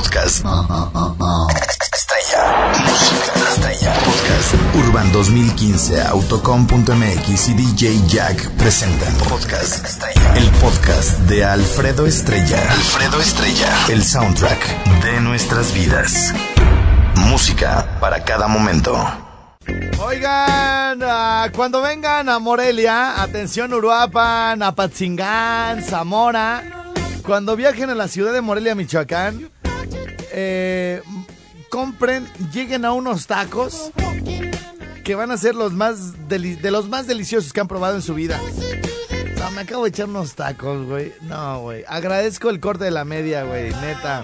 Podcast. Estrella. Música estrella. Podcast. Urban 2015, Autocom.mx y DJ Jack presentan Podcast Estrella. El podcast de Alfredo Estrella. Alfredo Estrella. El soundtrack de nuestras vidas. Música para cada momento. Oigan, ah, cuando vengan a Morelia, atención Uruapan, Apatzingán, Zamora, cuando viajen a la ciudad de Morelia, Michoacán, eh, compren, lleguen a unos tacos que van a ser los más de los más deliciosos que han probado en su vida. No, me acabo de echar unos tacos, güey. No, güey. Agradezco el corte de la media, güey, neta.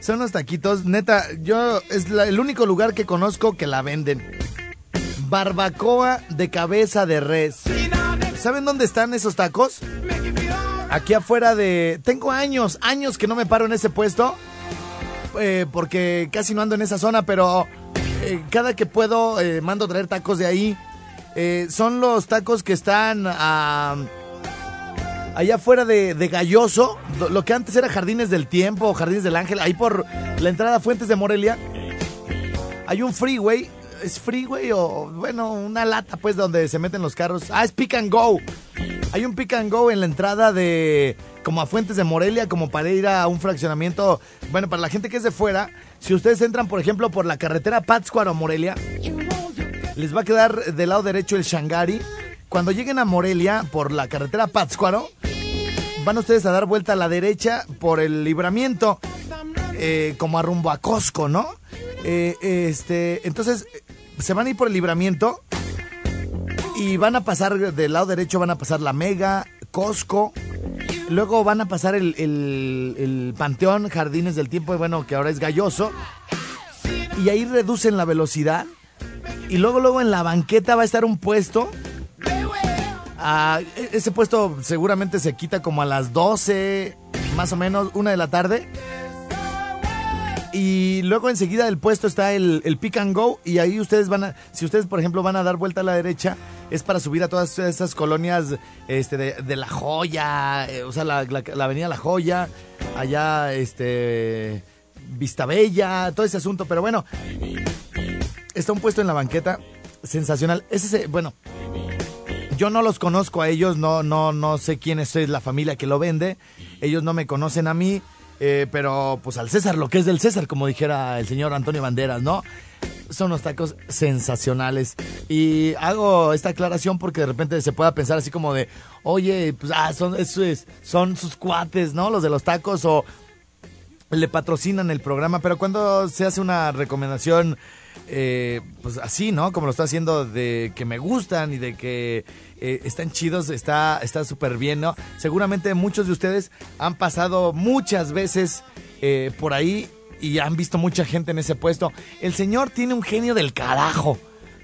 Son unos taquitos, neta, yo es el único lugar que conozco que la venden. Barbacoa de cabeza de res. ¿Saben dónde están esos tacos? Aquí afuera de... Tengo años, años que no me paro en ese puesto. eh, porque casi no ando en esa zona, pero eh, cada que puedo eh, mando traer tacos de ahí. Eh, son los tacos que están allá afuera de, de Galloso, lo que antes era Jardines del Tiempo, Jardines del Ángel, ahí por la entrada Fuentes de Morelia, hay un freeway, es freeway o, bueno, una lata pues donde se meten los carros. Ah, es Pick and Go. Hay un Pick and Go en la entrada de, como a Fuentes de Morelia, como para ir a un fraccionamiento, bueno, para la gente que es de fuera, si ustedes entran, por ejemplo, por la carretera Pátzcuaro a Morelia, les va a quedar del lado derecho el Shangari. Cuando lleguen a Morelia por la carretera Pátzcuaro, van ustedes a dar vuelta a la derecha por el libramiento, eh, como a rumbo a Costco, ¿no? Eh, este, entonces, se van a ir por el libramiento y van a pasar del lado derecho, van a pasar la Mega, Costco. Luego van a pasar el, el- el Panteón, Jardines del Tiempo, bueno, que ahora es Galloso. Y ahí reducen la velocidad. Y luego, luego en la banqueta va a estar un puesto. Ese puesto seguramente se quita como a las 12, más o menos, una de la tarde. Y luego enseguida del puesto está el, pick and go y ahí ustedes van a, si ustedes por ejemplo van a dar vuelta a la derecha, es para subir a todas esas colonias este, de, La Joya, eh, o sea, la, la- avenida La Joya, allá, este, Vista Bella, todo ese asunto, pero bueno, está un puesto en la banqueta, sensacional. Ese, es, bueno, yo no los conozco a ellos, no, no, no sé quién es la familia que lo vende. Ellos no me conocen a mí, eh, pero pues al César, lo que es del César, como dijera el señor Antonio Banderas, ¿no? Son unos tacos sensacionales. Y hago esta aclaración porque de repente se pueda pensar así como de, oye, pues ah, son, son sus cuates, ¿no? Los de los tacos o le patrocinan el programa, pero cuando se hace una recomendación, eh, pues así, ¿no? Como lo está haciendo de que me gustan y de que eh, están chidos, está está súper bien, ¿no? Seguramente muchos de ustedes han pasado muchas veces eh, por ahí y han visto mucha gente en ese puesto. El señor tiene un genio del carajo.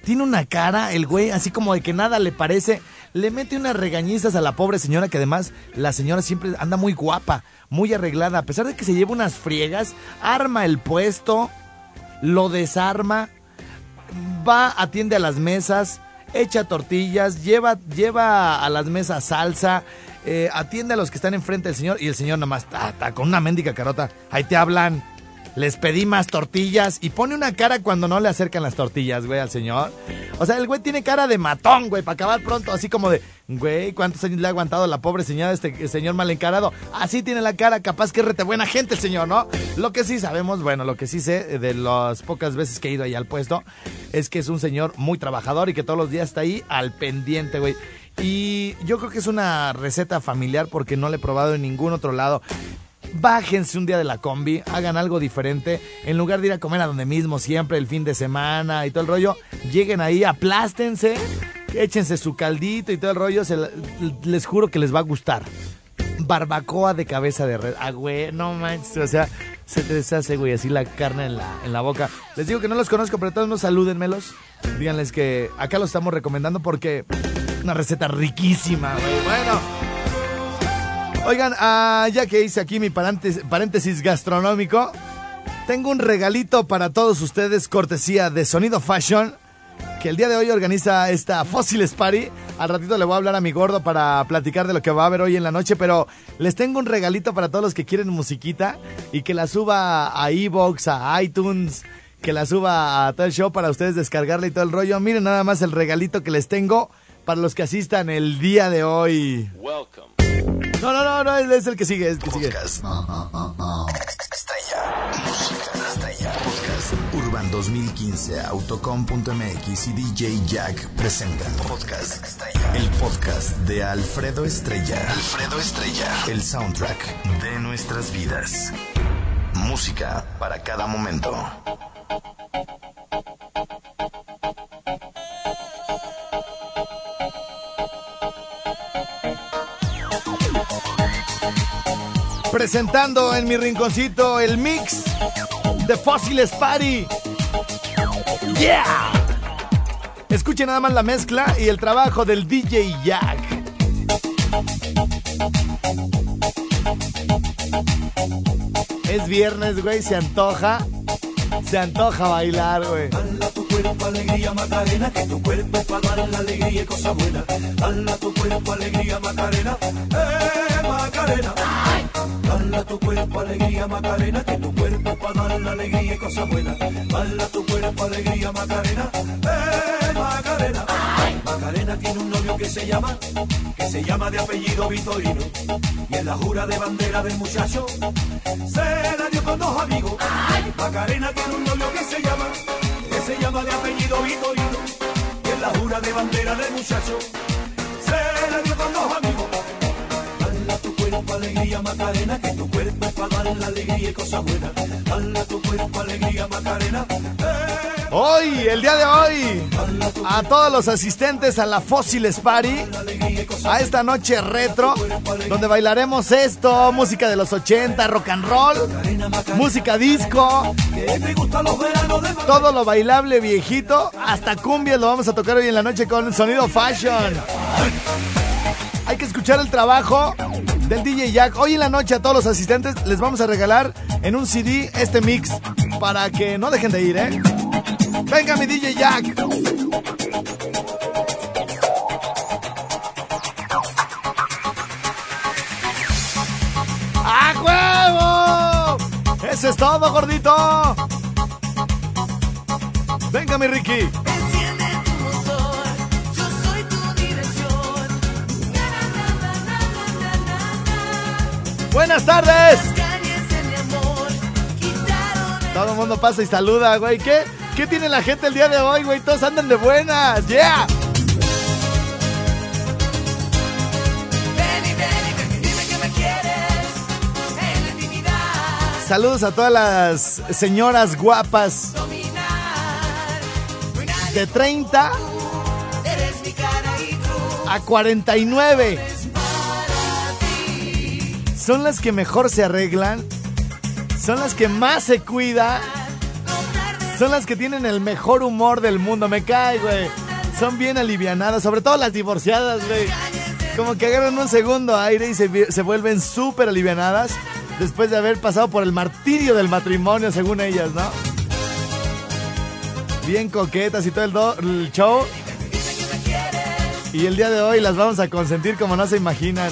Tiene una cara, el güey, así como de que nada le parece. Le mete unas regañizas a la pobre señora, que además la señora siempre anda muy guapa, muy arreglada. A pesar de que se lleva unas friegas, arma el puesto, lo desarma, va, atiende a las mesas, echa tortillas, lleva, lleva a las mesas salsa, eh, atiende a los que están enfrente del señor y el señor nomás está, está con una mendiga carota. Ahí te hablan. Les pedí más tortillas y pone una cara cuando no le acercan las tortillas, güey, al señor. O sea, el güey tiene cara de matón, güey, para acabar pronto, así como de, güey, ¿cuántos años le ha aguantado la pobre señora este señor mal encarado? Así tiene la cara, capaz que rete buena gente el señor, ¿no? Lo que sí sabemos, bueno, lo que sí sé de las pocas veces que he ido ahí al puesto, es que es un señor muy trabajador y que todos los días está ahí al pendiente, güey. Y yo creo que es una receta familiar porque no la he probado en ningún otro lado. Bájense un día de la combi, hagan algo diferente. En lugar de ir a comer a donde mismo siempre el fin de semana y todo el rollo, lleguen ahí, aplástense, échense su caldito y todo el rollo. les juro que les va a gustar. Barbacoa de cabeza de red. Ah, güey, no manches. O sea, se te deshace, güey, así la carne en la, en la boca. Les digo que no los conozco, pero todos no salúdenmelos. Díganles que acá los estamos recomendando porque una receta riquísima, güey. Bueno. Oigan, ah, ya que hice aquí mi paréntesis, paréntesis gastronómico, tengo un regalito para todos ustedes, cortesía de Sonido Fashion, que el día de hoy organiza esta Fósiles Party Al ratito le voy a hablar a mi gordo para platicar de lo que va a haber hoy en la noche, pero les tengo un regalito para todos los que quieren musiquita y que la suba a Evox, a iTunes, que la suba a todo show para ustedes descargarle y todo el rollo. Miren nada más el regalito que les tengo para los que asistan el día de hoy. No, no, no, no, es el que sigue, es el que sigue. Podcast. Estrella. Música estrella. Podcast. Urban 2015, Autocom.mx y DJ Jack presentan Podcast Estrella. El podcast de Alfredo Estrella. Alfredo Estrella. El soundtrack de nuestras vidas. Música para cada momento. Presentando en mi rinconcito el mix de Fósiles Party. ¡Yeah! Escuchen nada más la mezcla y el trabajo del DJ Jack. Es viernes, güey, se antoja. Se antoja bailar, güey. Dala tu cuerpo alegría Macarena, que tu cuerpo es para dar la alegría y cosa buena. Dala tu cuerpo alegría Macarena, eh Macarena. Dala tu cuerpo alegría Macarena, que tu cuerpo para dar la alegría y cosa buena. Dala tu cuerpo alegría Macarena, eh Macarena. Macarena tiene un novio que se llama, que se llama de apellido Vitorino. Y en la jura de bandera del muchacho, se la dio con dos amigos. Macarena tiene un novio que se llama, que se llama de apellido Vitorino. Y en la jura de bandera del muchacho, se la dio con dos amigos. Alegría Macarena, que tu la alegría y. Hoy, el día de hoy, a todos los asistentes a la Fósiles Party, a esta noche retro, donde bailaremos esto, música de los 80, rock and roll, música disco, todo lo bailable viejito, hasta cumbia lo vamos a tocar hoy en la noche con sonido fashion. Hay que escuchar el trabajo del DJ Jack. Hoy en la noche a todos los asistentes les vamos a regalar en un CD este mix para que no dejen de ir, ¿eh? Venga mi DJ Jack. Eso es todo, gordito. Venga mi Ricky. Buenas tardes. Todo el mundo pasa y saluda, güey. ¿Qué? ¿Qué tiene la gente el día de hoy, güey? Todos andan de buenas. ¡Yeah! Saludos a todas las señoras guapas de 30 eres mi cara y cruz a 49. Son las que mejor se arreglan. Son las que más se tardes Son las que tienen el mejor humor del mundo. Me cae, güey. Son bien alivianadas. Sobre todo las divorciadas, güey. Como que agarran un segundo aire y se, vuelven súper alivianadas. Después de haber pasado por el martirio del matrimonio, según ellas, ¿no? Bien coquetas y todo el, el show. Y el día de hoy las vamos a consentir como no se imaginan.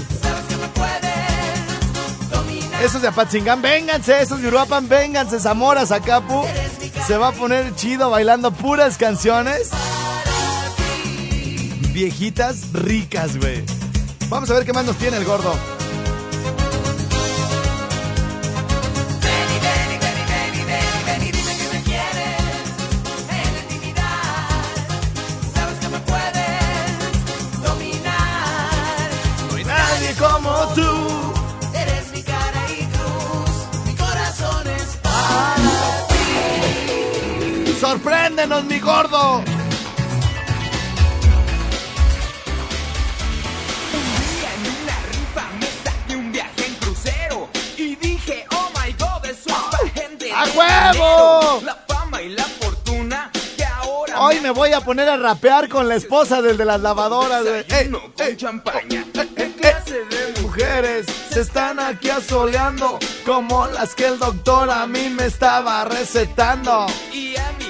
Esos de Apatzingán, vénganse, esos de Uruapan, vénganse, Zamora, Zacapu. Se va a poner chido bailando puras canciones. Viejitas ricas, güey. Vamos a ver qué más nos tiene el gordo. Es para gente ¡A huevo! La fama y la fortuna que ahora Hoy me voy a poner a rapear con la esposa del de las lavadoras, güey. Ey, champaña. eh, ¿Qué eh, clase de Mujeres se están aquí asoleando como las que el doctor a mí me estaba recetando. Y a mi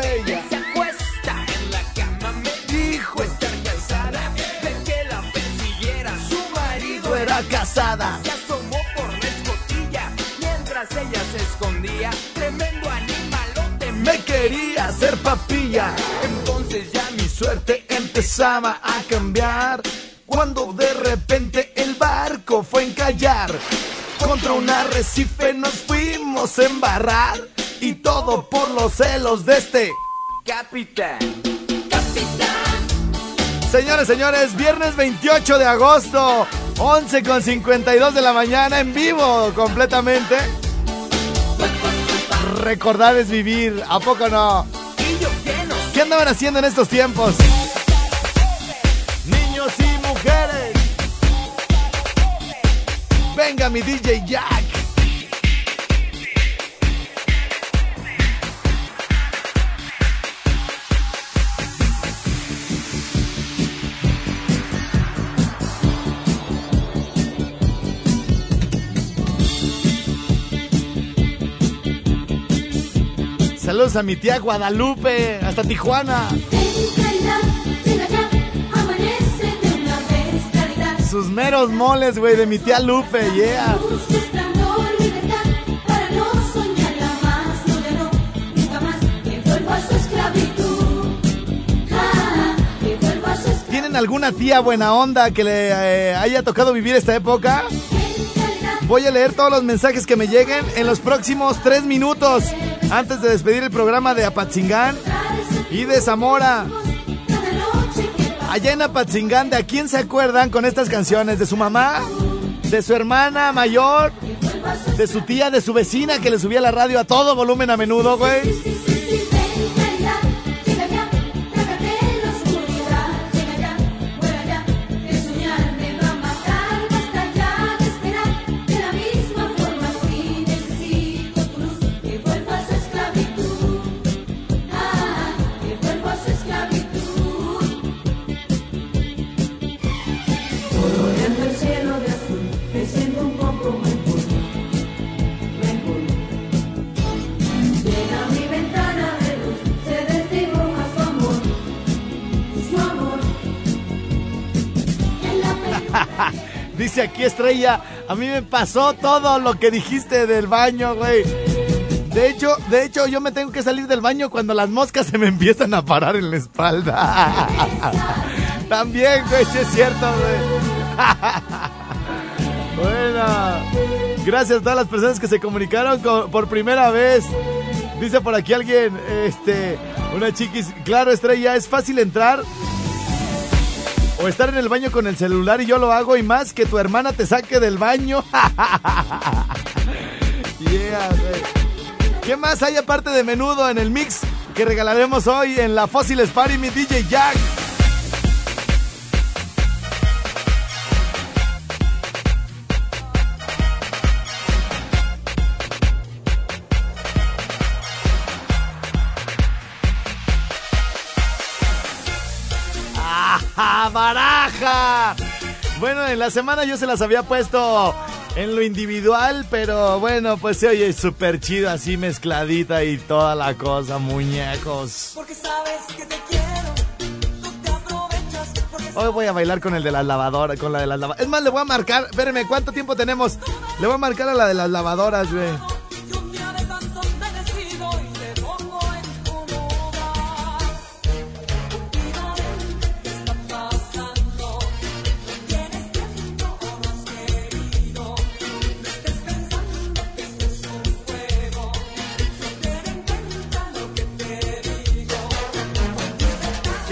bella. Se acuesta en la cama, me dijo estar cansada de que la persiguiera su marido. Era casada. Se asomó por la escotilla mientras ella se escondía. Tremendo animalote me Me quería hacer papilla. Entonces ya mi Suerte empezaba a cambiar. Cuando de repente el barco fue a encallar. Contra un arrecife nos fuimos a embarrar. Y todo por los celos de este. capitán. Señores, señores, viernes 28 de agosto, 11 con 52 de la mañana, en vivo completamente. Recordar es vivir, ¿a poco no? ¿Qué andaban haciendo en estos tiempos? Niños y mujeres. Venga mi DJ Jack. Saludos a mi tía Guadalupe, hasta Tijuana. Sus meros moles, güey, de mi tía Lupe, yeah. ¿Tienen alguna tía buena onda que le eh, haya tocado vivir esta época? Voy a leer todos los mensajes que me lleguen en los próximos tres minutos antes de despedir el programa de Apatzingán y de Zamora. Allá en Apatzingán, ¿de a quién se acuerdan con estas canciones? ¿De su mamá? ¿De su hermana mayor? ¿De su tía? ¿De su vecina que le subía la radio a todo volumen a menudo, güey? Aquí Estrella, a mí me pasó todo lo que dijiste del baño, güey. De hecho, de hecho, yo me tengo que salir del baño cuando las moscas se me empiezan a parar en la espalda. También, güey, sí es cierto, güey. bueno, gracias a todas las personas que se comunicaron por primera vez. Dice por aquí alguien, este, una chiquis, claro, Estrella, es fácil entrar o estar en el baño con el celular y yo lo hago y más que tu hermana te saque del baño. yeah. ¿Qué más hay aparte de menudo en el mix que regalaremos hoy en la Fósiles Party mi DJ Jack? Bueno, en la semana yo se las había puesto en lo individual, pero bueno, pues se oye súper chido así mezcladita y toda la cosa, muñecos. Porque sabes que te quiero, tú te aprovechas. Porque Hoy voy a bailar con el de las lavadoras, con la de las lavadoras. Es más, le voy a marcar, espérenme, ¿cuánto tiempo tenemos? Le voy a marcar a la de las lavadoras, güey.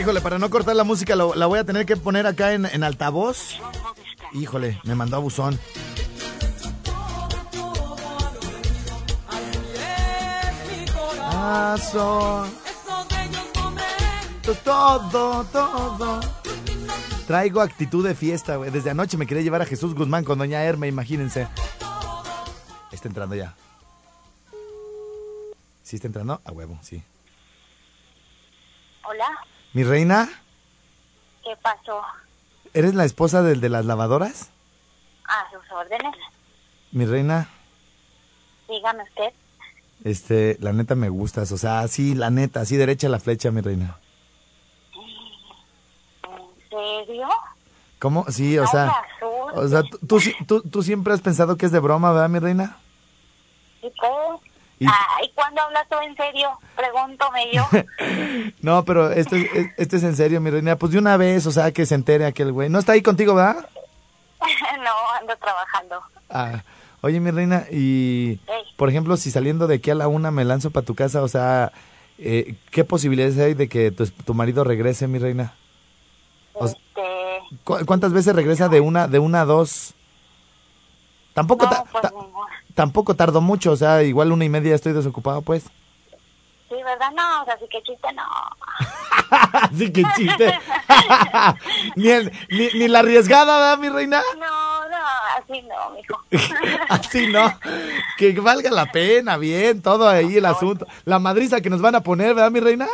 Híjole, para no cortar la música, la voy a tener que poner acá en, altavoz. Híjole, me mandó a buzón. Momentos. todo, todo. Traigo actitud de fiesta, güey. Desde anoche me quería llevar a Jesús Guzmán con Doña Herme, imagínense. Está entrando ya. ¿Sí está entrando? A huevo, sí. Hola, Mi reina, ¿qué pasó? ¿eres la esposa del de las lavadoras? A sus órdenes. Mi reina, Dígame usted. Este, la neta me gustas, o sea, así, la neta, así derecha la flecha, mi reina. ¿En serio? ¿Cómo? Sí, o sea, o sea, tú, tú, tú- tú siempre has pensado que es de broma, ¿verdad, mi reina? ¿Y qué? Y- Ay, ¿cuándo hablas tú en serio? Pregúntame yo. No, pero este, es- este es en serio, mi reina. Pues de una vez, o sea, que se entere aquel güey. ¿No está ahí contigo, verdad? no, ando trabajando. Ah, oye, mi reina, y por ejemplo, si saliendo de aquí a la una me lanzo para tu casa, o sea, eh, ¿qué posibilidades hay de que tu, tu marido regrese, mi reina? O Este, ¿Cu- ¿Cuántas veces regresa de una, de una a dos? Tampoco, no, ta- pues ta- tampoco tardo mucho, o sea, igual una y media estoy desocupado, pues. Sí, ¿verdad? No, o sea, sí que chiste, no. Así que chiste. ni, el- ni, ni la arriesgada, ¿verdad, mi reina? No, no, así no, mijo. Así no. Que valga la pena, bien, todo ahí el asunto. La madriza que nos van a poner, ¿verdad, mi reina?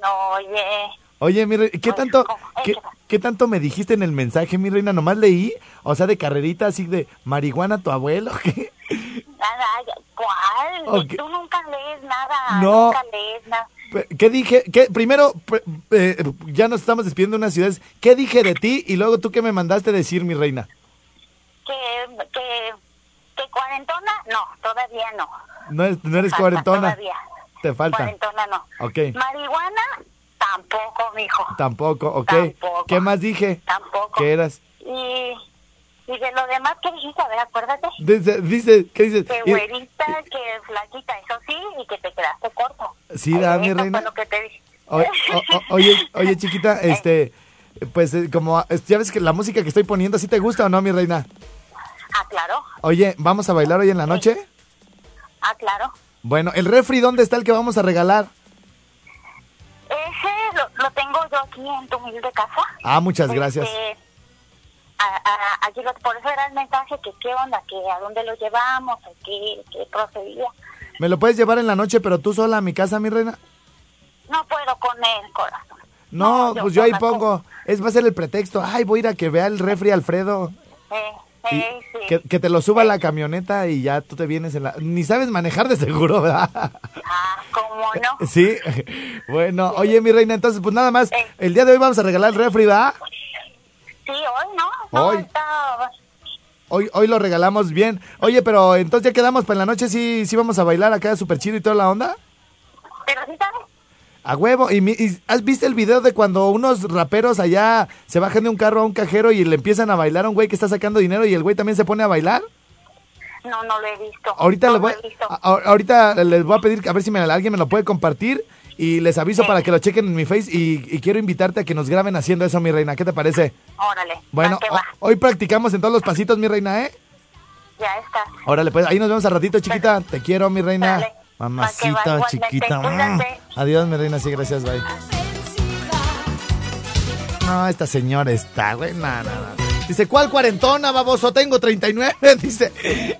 No, oye. Oye, mi reina, ¿qué Oye, tanto, qué. Qué tanto me dijiste en el mensaje, mi reina? Nomás leí, o sea, de carrerita así de marihuana tu abuelo, ¿qué? ¿cuál? Ok. Tú nunca lees nada. No. Nunca lees nada. ¿Qué dije? ¿Qué? Primero, eh, ya nos estamos despidiendo de unas ciudades. ¿Qué dije de ti? Y luego tú qué me mandaste decir, mi reina. Que, que, que cuarentona, no, todavía no. No, es- no eres Falta cuarentona. Todavía. Te falta. Cuarentona no. Ok. Marihuana, tampoco, mijo. Tampoco, ok. Tampoco. ¿Qué más dije? Tampoco. ¿Qué eras? Y, y de lo demás, ¿qué dijiste? A ver, acuérdate. Dice, dice, ¿qué dices? Que Y- güerita, que flaquita, eso sí, y que te quedaste corto. Sí, da, mi reina. fue lo que te dije. O- o- o- oye, oye, chiquita, este, pues eh, como ya ves que la música que estoy poniendo, ¿sí te gusta o no, mi reina? Ah, claro. Oye, ¿vamos a bailar hoy en la noche? Ah, claro. Bueno, ¿el refri dónde está el que vamos a regalar? Aquí en tu humilde casa. Ah, muchas gracias. Este, a- a- aquí lo- por eso era el mensaje que qué onda, que a dónde lo llevamos, qué, qué procedía. ¿Me lo puedes llevar en la noche, pero tú sola a mi casa, mi reina? No puedo con el corazón. No, pues yo ahí pongo. Es va a ser el pretexto. Ay, voy a ir a que vea el refri Alfredo. Eh, Eh, sí. que, que te lo suba a la camioneta y ya tú te vienes en la... Ni sabes manejar de seguro, ¿verdad? Ah, ¿cómo no? Sí. Bueno, oye, mi reina, entonces, pues nada más. Eh. El día de hoy vamos a regalar el refri, ¿verdad? Sí, hoy no. No, Hoy. está- Hoy, hoy lo regalamos bien. Oye, pero entonces ya quedamos para la noche, sí, sí vamos a bailar acá súper chido y toda la onda. Pero sí sabes. A huevo. ¿Y, y has visto el video de cuando unos raperos allá se bajan de un carro a un cajero y le empiezan a bailar a un güey que está sacando dinero y el güey también se pone a bailar? No, no lo he visto. Ahorita, no les voy, lo he visto. a- ahorita les voy a pedir a ver si me, alguien me lo puede compartir y les aviso para que lo chequen en mi face y, y quiero invitarte a que nos graben haciendo eso, mi reina. ¿Qué te parece? Órale. Bueno, hoy practicamos en todos los pasitos, mi reina, ¿eh? Ya está. Órale, pues ahí nos vemos al ratito, chiquita. Te quiero, mi reina. Dale. Mamacita, va, chiquita. Adiós, mi reina. Sí, gracias, bye. No, esta señora está, güey. No, no, no. Dice, ¿cuál cuarentona, baboso? Tengo 39. Dice,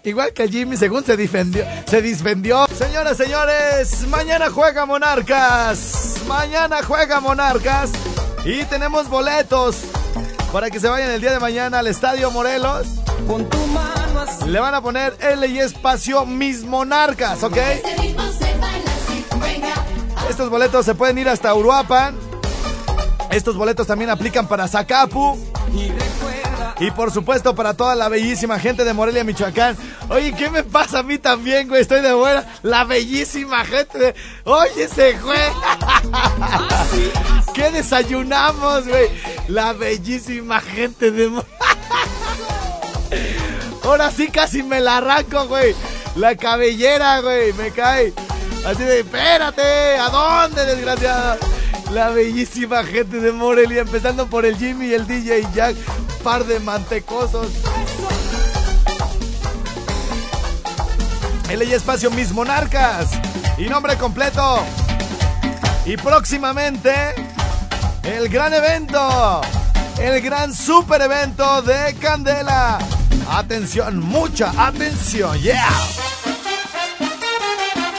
igual que Jimmy, según se defendió. Se disvendió. Señoras, señores, mañana juega Monarcas. Mañana juega Monarcas. Y tenemos boletos para que se vayan el día de mañana al Estadio Morelos. Pon tu mano así. Le van a poner L y espacio mis monarcas, ¿ok? Estos boletos se pueden ir hasta Uruapan. Estos boletos también aplican para Zacapu. Y por supuesto para toda la bellísima gente de Morelia, Michoacán. Oye, ¿qué me pasa a mí también, güey? Estoy de buena. La bellísima gente de... Oye, ese güey. ¿Qué desayunamos, güey? La bellísima gente de... Ahora sí casi me la arranco, güey. La cabellera, güey, me cae. Así de, espérate, ¿a dónde, desgraciado? La bellísima gente de Morelia, empezando por el Jimmy y el DJ Jack, par de mantecosos. El espacio Mis Monarcas. Y nombre completo. Y próximamente, el gran evento. El gran super evento de Candela. Atención, mucha atención, yeah.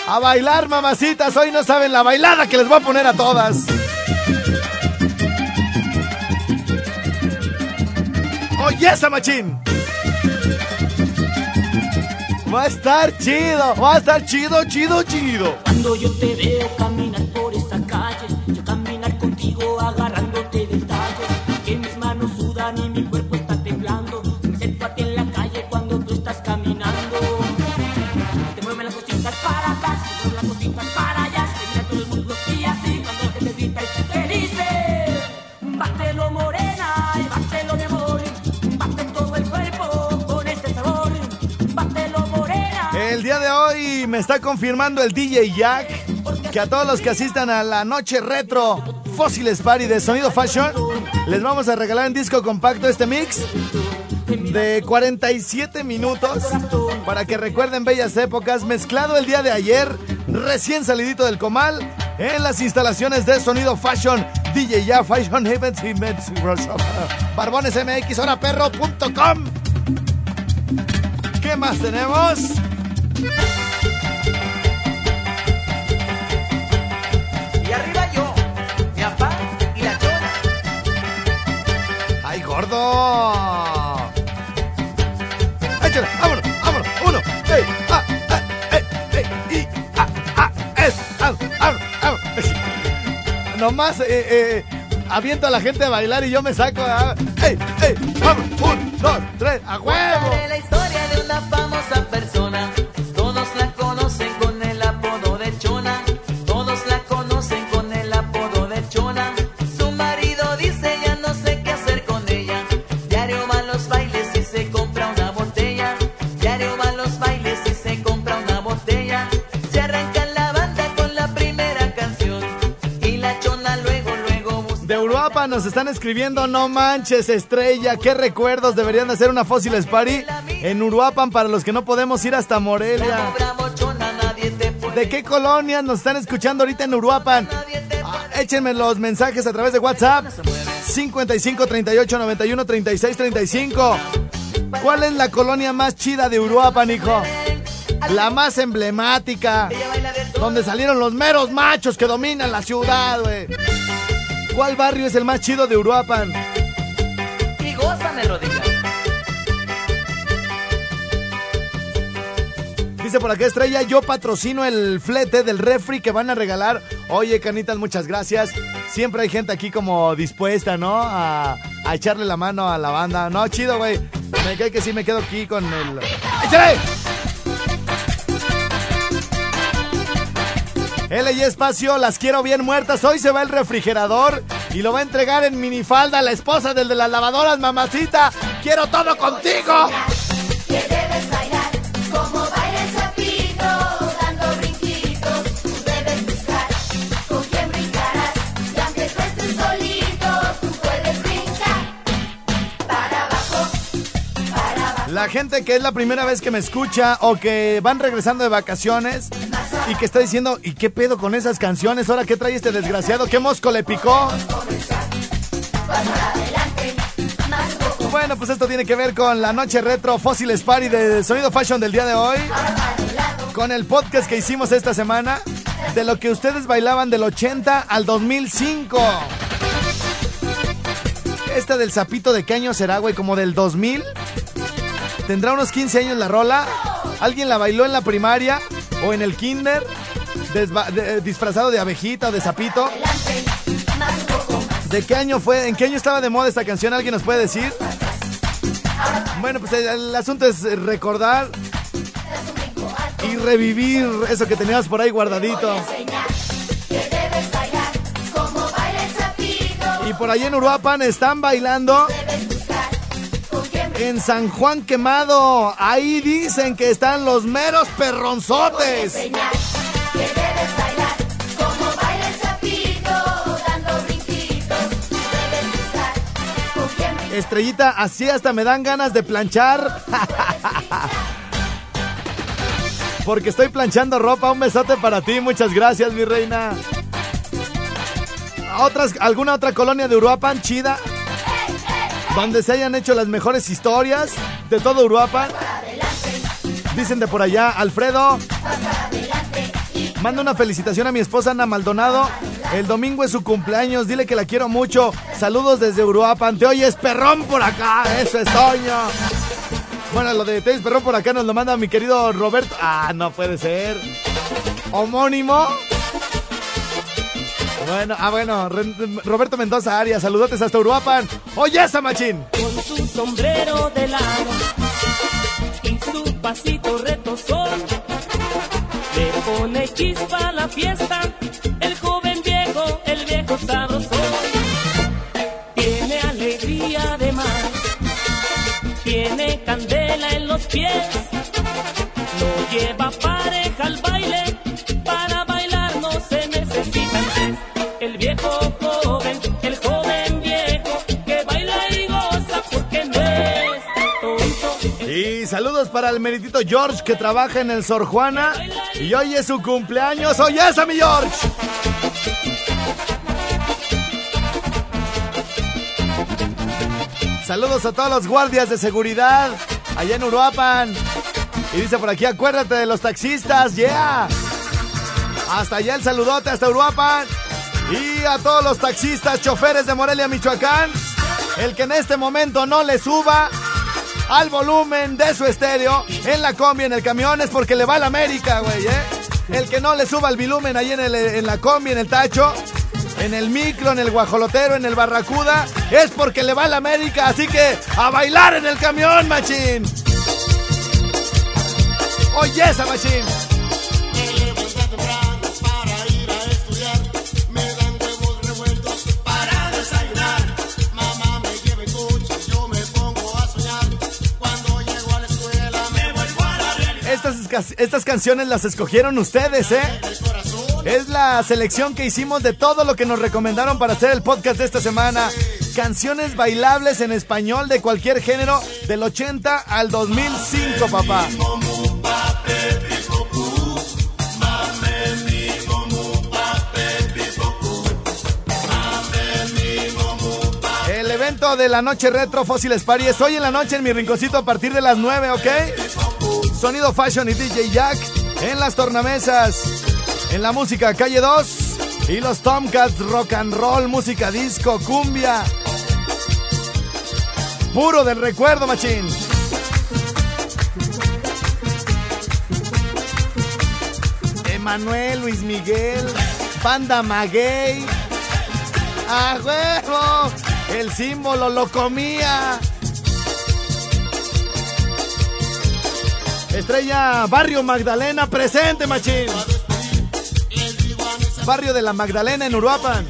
A bailar, mamacitas. Hoy no saben la bailada que les voy a poner a todas. Oye, esa machín. Va a estar chido, va a estar chido, chido, chido. Cuando yo te veo caminar por esa calle, yo caminar contigo agarrándote me está confirmando el DJ Jack que a todos los que asistan a la noche retro Fósiles Party de Sonido Fashion les vamos a regalar en disco compacto este mix de 47 minutos para que recuerden bellas épocas mezclado el día de ayer recién salidito del comal en las instalaciones de Sonido Fashion DJ Jack Fashion Events y Barbones MX ¿Qué más tenemos? Gordo! ¡Échale! ¡Vámonos! ¡Vámonos! ¡Uno! ¡Ey! ¡Ah! ¡Ah! ¡Ey! ¡Y! ¡Ah! ¡Ah! ¡Es! ¡Vámonos! ¡Vámonos! ¡Vámonos! Nomás eh, eh, aviento a la gente a bailar y yo me saco. ah. ¡Ey! ¡Ey! ¡Vamos! ¡Un! ¡Dos! ¡Tres! ¡A huevo! De Uruapa nos están escribiendo, no manches, estrella, qué recuerdos deberían de hacer una Fósiles Party en Uruapan para los que no podemos ir hasta Morelia. ¿De qué colonias nos están escuchando ahorita en Uruapan? Ah, échenme los mensajes a través de WhatsApp 55 38 91 36 35. ¿Cuál es la colonia más chida de Uruapan, hijo? La más emblemática, donde salieron los meros machos que dominan la ciudad, güey. ¿Cuál barrio es el más chido de Uruapan? Y gózame, rodilla. Dice por acá Estrella, yo patrocino el flete del refri que van a regalar. Oye, canitas, muchas gracias. Siempre hay gente aquí como dispuesta, ¿no? A, a echarle la mano a la banda. No, chido, güey. Me cae que sí me quedo aquí con el... ¡Échale! L y Espacio, las quiero bien muertas. Hoy se va el refrigerador y lo va a entregar en minifalda la esposa del de las lavadoras, mamacita. Quiero todo contigo. La gente que es la primera vez que me escucha o que van regresando de vacaciones y que está diciendo, ¿y qué pedo con esas canciones? ¿Ahora qué trae este desgraciado? ¿Qué mosco le picó? Bueno, pues esto tiene que ver con la noche retro Fósiles Party de Sonido Fashion del día de hoy. Con el podcast que hicimos esta semana de lo que ustedes bailaban del 80 al 2005. Esta del sapito de qué año será, güey, como del 2000. ¿Tendrá unos 15 años la rola? ¿Alguien la bailó en la primaria o en el kinder? De- disfrazado de abejita o de sapito. ¿De qué año fue? ¿En qué año estaba de moda esta canción? ¿Alguien nos puede decir? Bueno, pues el, el asunto es recordar y revivir eso que teníamos por ahí guardadito. Y por ahí en Uruapan están bailando en San Juan Quemado. Ahí dicen que están los meros perronzotes. Estrellita, así hasta me dan ganas de planchar. Porque estoy planchando ropa. Un besote para ti. Muchas gracias, mi reina. Otras, ¿Alguna otra colonia de Uruapan chida? Donde se hayan hecho las mejores historias de todo Uruapan. Dicen de por allá, Alfredo. Manda una felicitación a mi esposa Ana Maldonado. El domingo es su cumpleaños. Dile que la quiero mucho. Saludos desde Uruapan. Te oyes perrón por acá. Eso es Toño. Bueno, lo de Tenis Perrón por acá nos lo manda mi querido Roberto. Ah, no puede ser. Homónimo. Bueno, ah, bueno, Roberto Mendoza Arias, saludotes hasta Uruapan. Oye, esa machín. con su sombrero de lado y su pasito retozón. Le pone chispa a la fiesta, el joven viejo, el viejo sabroso. Tiene alegría además, tiene candela en los pies. No lleva pareja al baile, Y saludos para el meritito George que trabaja en el Sor Juana. Y hoy es su cumpleaños. Oye, esa mi George. Saludos a todos los guardias de seguridad allá en Uruapan. Y dice por aquí, acuérdate de los taxistas, yeah. Hasta allá el saludote, hasta Uruapan. Y a todos los taxistas, choferes de Morelia, Michoacán. El que en este momento no le suba al volumen de su estéreo en la combi, en el camión, es porque le va a la América, güey, ¿eh? El que no le suba el volumen ahí en, el- en la combi, en el tacho, en el micro, en el guajolotero, en el barracuda, es porque le va a la América. Así que a bailar en el camión, machín. Oye, esa machín. Estas, canciones las escogieron ustedes, ¿eh? Es la selección que hicimos de todo lo que nos recomendaron para hacer el podcast de esta semana. Canciones bailables en español de cualquier género del 80 al 2005, papá. El evento de la noche retro Fósiles Party es hoy en la noche en mi rinconcito a partir de las 9, ¿ok? Sonido Fashion y DJ Jack en las tornamesas. En la música Calle 2 y los Tomcats Rock and Roll, música disco, cumbia. Puro del recuerdo, machín. Emanuel, Luis Miguel, Banda Maguey. ¡A huevo! El símbolo lo comía. Estrella Barrio Magdalena, presente, machín. Barrio de la Magdalena en Uruapan.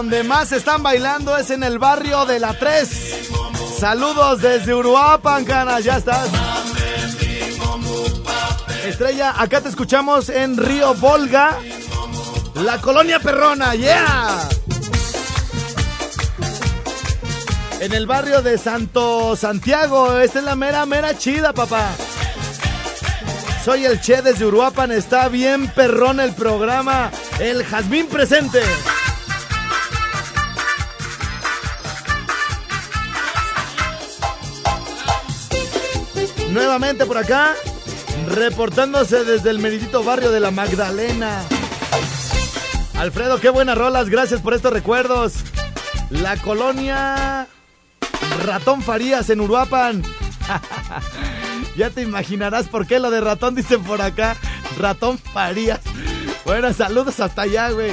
Donde más están bailando es en el barrio de la 3. Saludos desde Uruapan, canas, ya estás. Estrella, acá te escuchamos en Río Volga, la colonia perrona, yeah. En el barrio de Santo Santiago, esta es la mera, mera chida, papá. Soy el Che desde Uruapan, está bien perrón el programa. El Jazmín presente. Nuevamente por acá, reportándose desde el meridito barrio de la Magdalena. Alfredo, qué buenas rolas, gracias por estos recuerdos. La colonia Ratón Farías en Uruapan. ya te imaginarás por qué lo de ratón dicen por acá. Ratón Farías. Bueno, saludos hasta allá, güey.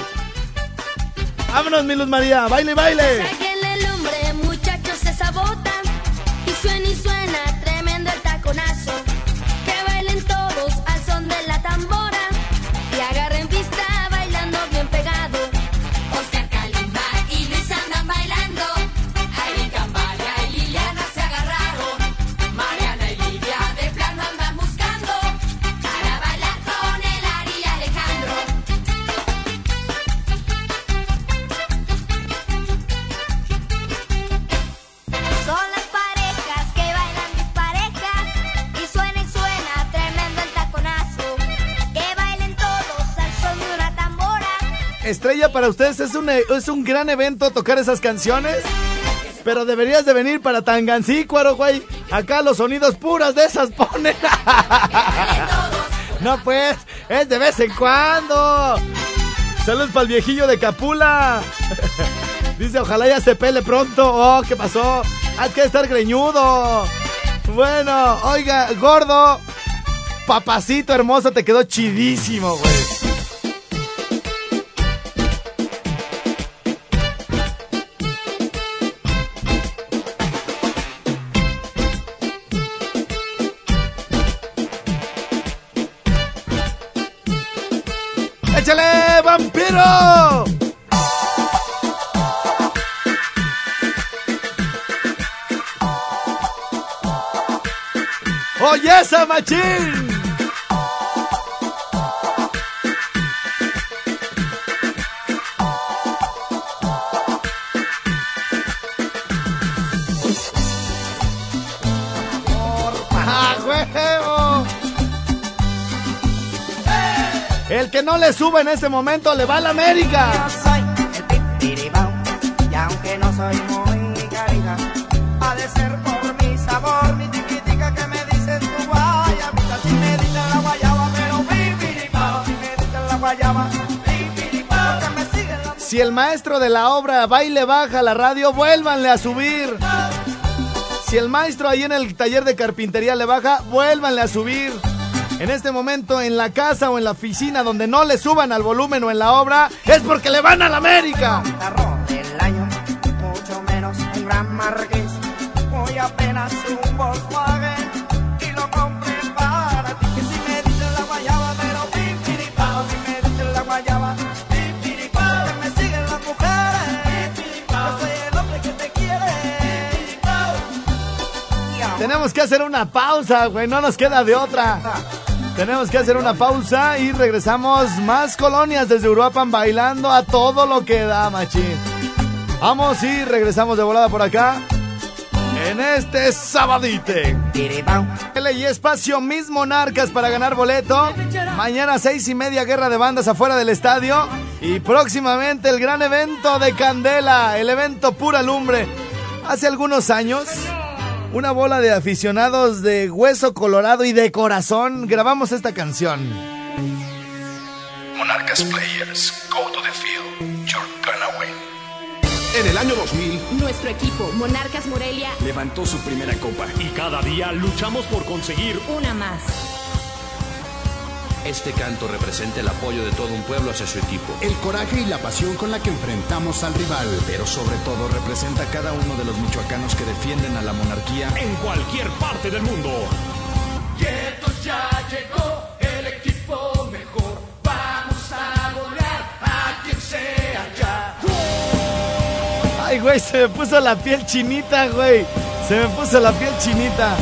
Vámonos, mi Luz María. Baile, baile. El hombre, muchachos se sabotan Para ustedes es un, es un gran evento tocar esas canciones. Pero deberías de venir para Tangancícuaro, güey. Acá los sonidos puros de esas ponen. no, pues, es de vez en cuando. Saludos para el viejillo de Capula. Dice, ojalá ya se pele pronto. Oh, ¿qué pasó? Hay que estar greñudo. Bueno, oiga, gordo. Papacito hermoso, te quedó chidísimo, güey. ¡Oye esa machín! El que no le sube en este momento le va a la América. Yo soy el pipiribao, y aunque no soy muy carita, ha de ser por mi sabor, mi tiquitica que me dices tu guayabita. Si me dices la guayaba, pero pipiribao, si me dices la guayaba, pipiribao, que me siguen la Si el maestro de la obra baile baja la radio, vuélvanle a subir. Si el maestro ahí en el taller de carpintería le baja, vuélvanle a subir. En este momento, en la casa o en la oficina donde no le suban al volumen o en la obra, es porque le van a la América. carro del año, mucho menos un gran marqués, muy apenas un Volkswagen, y lo compré para ti. Que si me dices la guayaba, pero pipiripao, si me dices la guayaba, pipiripao, que me siguen las mujeres, yo soy el hombre que te quiere, pipiripao. Y ahora- Tenemos que hacer una pausa, güey, no nos queda de otra. Tenemos que hacer una pausa y regresamos más colonias desde Uruapan bailando a todo lo que da, machín. Vamos y regresamos de volada por acá. En este sabadite. Y espacio Mis Monarcas para ganar boleto. Mañana seis y media guerra de bandas afuera del estadio. Y próximamente el gran evento de Candela, el evento Pura Lumbre. Hace algunos años, una bola de aficionados de hueso colorado y de corazón grabamos esta canción. Monarcas Players, go to the field. You're gonna win. En el año 2000 Nuestro equipo, Monarcas Morelia, levantó su primera copa. Y cada día luchamos por conseguir una más. Este canto representa el apoyo de todo un pueblo hacia su equipo. El coraje y la pasión con la que enfrentamos al rival. Pero sobre todo representa a cada uno de los michoacanos que defienden a la monarquía en cualquier parte del mundo. Quieto ya llegó el equipo mejor. Vamos a golear a quien sea ya. Ay, güey, se me puso la piel chinita, güey. Se me puso la piel chinita.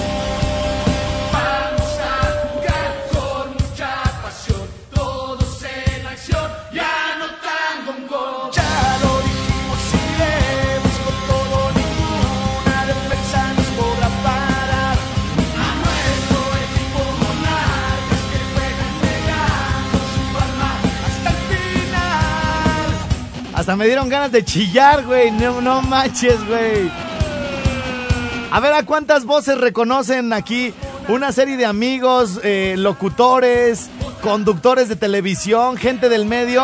Me dieron ganas de chillar, güey. No, no manches, güey. A ver, ¿a cuántas voces reconocen aquí? Una serie de amigos, eh, locutores, conductores de televisión, gente del medio.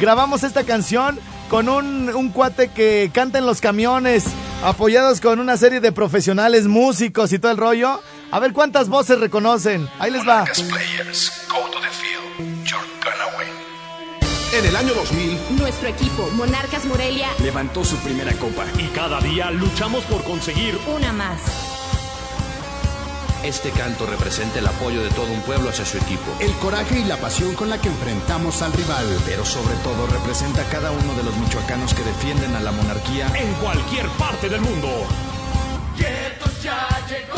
Grabamos esta canción con un, un cuate que canta en los camiones, apoyados con una serie de profesionales, músicos y todo el rollo. A ver cuántas voces reconocen. Ahí les va. En el año 2000 Nuestro equipo, Monarcas Morelia, levantó su primera copa. Y cada día luchamos por conseguir una más. Este canto representa el apoyo de todo un pueblo hacia su equipo. El coraje y la pasión con la que enfrentamos al rival. Pero sobre todo representa a cada uno de los michoacanos que defienden a la monarquía en cualquier parte del mundo. Quieto ya llegó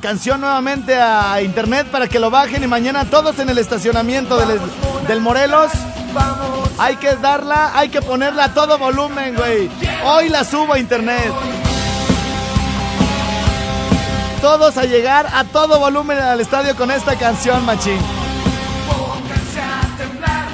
canción nuevamente a internet para que lo bajen y mañana todos en el estacionamiento del, Morelos. Hay que darla, hay que ponerla a todo volumen, güey. Hoy la subo a internet. Todos a llegar a todo volumen al estadio con esta canción, machín. Pónganse a temblar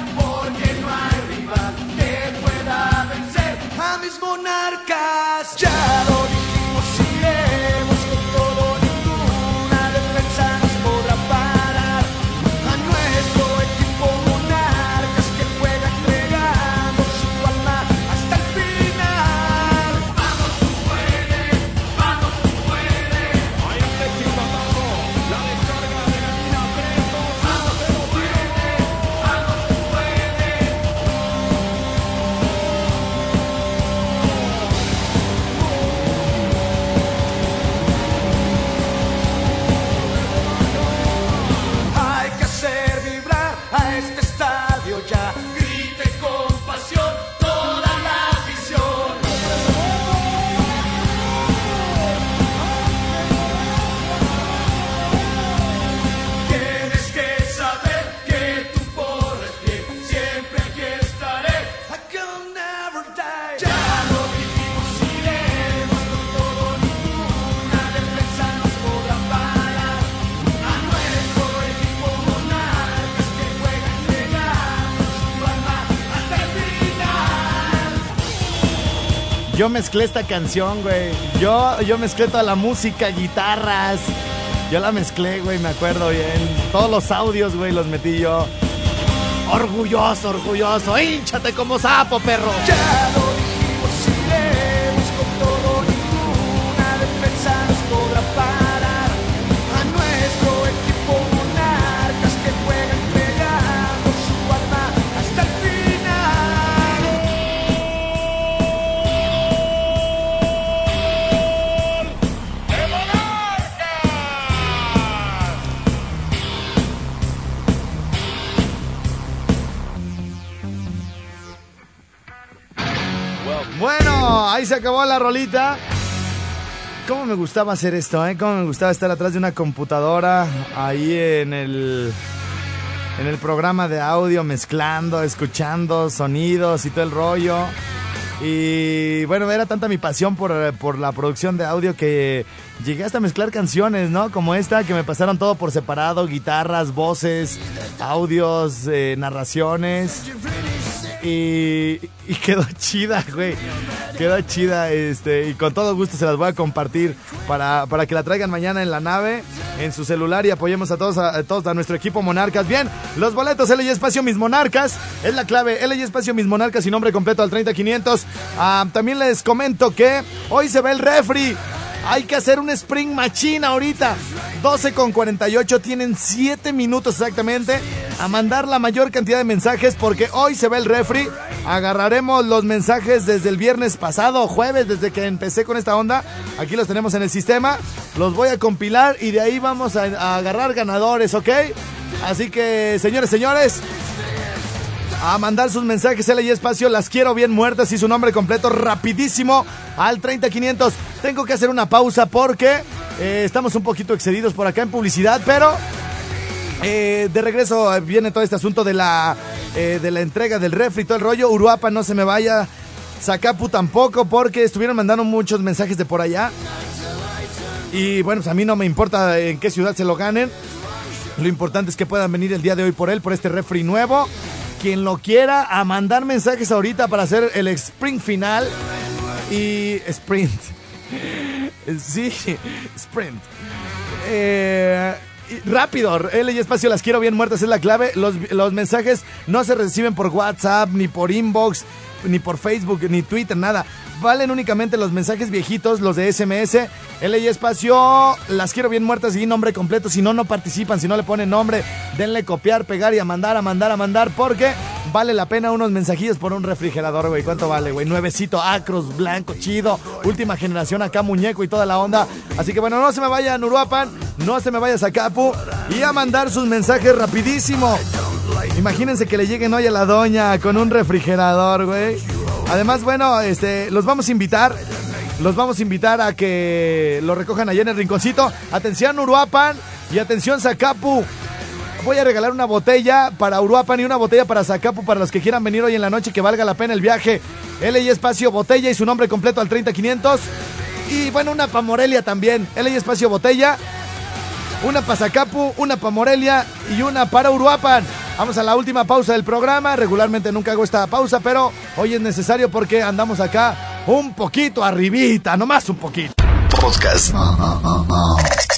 Yo mezclé esta canción, güey. Yo, yo mezclé toda la música, guitarras. Yo la mezclé, güey, me acuerdo bien. Todos los audios, güey, los metí yo. Orgulloso, orgulloso. ¡Hinchate como sapo, perro! Ya rolita. ¿Cómo me gustaba hacer esto, eh? ¿Cómo me gustaba estar atrás de una computadora ahí en el en el programa de audio mezclando, escuchando sonidos y todo el rollo. Y bueno, era tanta mi pasión por, por la producción de audio que llegué hasta mezclar canciones, ¿no? Como esta, que me pasaron todo por separado, guitarras, voces, audios, eh, narraciones. Y, y quedó chida, güey. Quedó chida, este, y con todo gusto se las voy a compartir para, para que la traigan mañana en la nave, en su celular y apoyemos a todos, a, todos, a nuestro equipo Monarcas. Bien, los boletos L y Espacio Mis Monarcas, es la clave, L y Espacio Mis Monarcas y nombre completo al 30500. Ah, también les comento que hoy se ve el refri. Hay que hacer un Spring Machine ahorita. 12 con 48. Tienen 7 minutos exactamente a mandar la mayor cantidad de mensajes porque hoy se ve el refri. Agarraremos los mensajes desde el viernes pasado, jueves, desde que empecé con esta onda. Aquí los tenemos en el sistema. Los voy a compilar y de ahí vamos a, a agarrar ganadores, ¿ok? Así que, señores, señores, a mandar sus mensajes L y espacio, las quiero bien muertas y su nombre completo rapidísimo al 30500. Tengo que hacer una pausa porque eh, estamos un poquito excedidos por acá en publicidad, pero eh, de regreso eh, viene todo este asunto de la, de la entrega del refri todo el rollo. Uruapa no se me vaya, Zacapu tampoco porque estuvieron mandando muchos mensajes de por allá. Y bueno, pues a mí no me importa en qué ciudad se lo ganen. Lo importante es que puedan venir el día de hoy por él, por este refri nuevo. Quien lo quiera, a mandar mensajes ahorita para hacer el sprint final. Y sprint. Sí, sprint. Eh, rápido, L y espacio, las quiero bien muertas, es la clave. Los, los mensajes no se reciben por WhatsApp, ni por inbox, ni por Facebook, ni Twitter, nada. Valen únicamente los mensajes viejitos, los de SMS. L y espacio, las quiero bien muertas y nombre completo. Si no, no participan, si no le ponen nombre, denle copiar, pegar y a mandar, a mandar, a mandar, porque vale la pena unos mensajillos por un refrigerador, güey. ¿Cuánto vale, güey? Nuevecito, acros, blanco, chido. Última generación acá, muñeco y toda la onda. Así que bueno, no se me vayan, Uruapan, no se me vaya Zacapu y a mandar sus mensajes rapidísimo. Imagínense que le lleguen hoy a la doña con un refrigerador, güey. Además, bueno, este, los vamos a invitar los vamos a invitar a que lo recojan allá en el rinconcito. Atención Uruapan y atención Zacapu. Voy a regalar una botella para Uruapan y una botella para Zacapu para los que quieran venir hoy en la noche que valga la pena el viaje. LI Espacio Botella y su nombre completo al 30500. Y bueno, una para Morelia también. LI Espacio Botella. Una para Zacapu, una para Morelia y una para Uruapan. Vamos a la última pausa del programa. Regularmente nunca hago esta pausa, pero hoy es necesario porque andamos acá un poquito arribita, nomás un poquito. Podcast.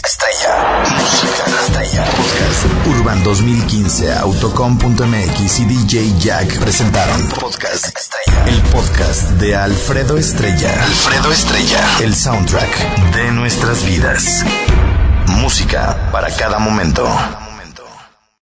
Estalla. Música Estalla. Podcast. Urban 2015, Autocom.mx y DJ Jack presentaron Podcast Estalla. El podcast de Alfredo Estrella. Alfredo Estrella. El soundtrack de nuestras vidas. Música para cada momento.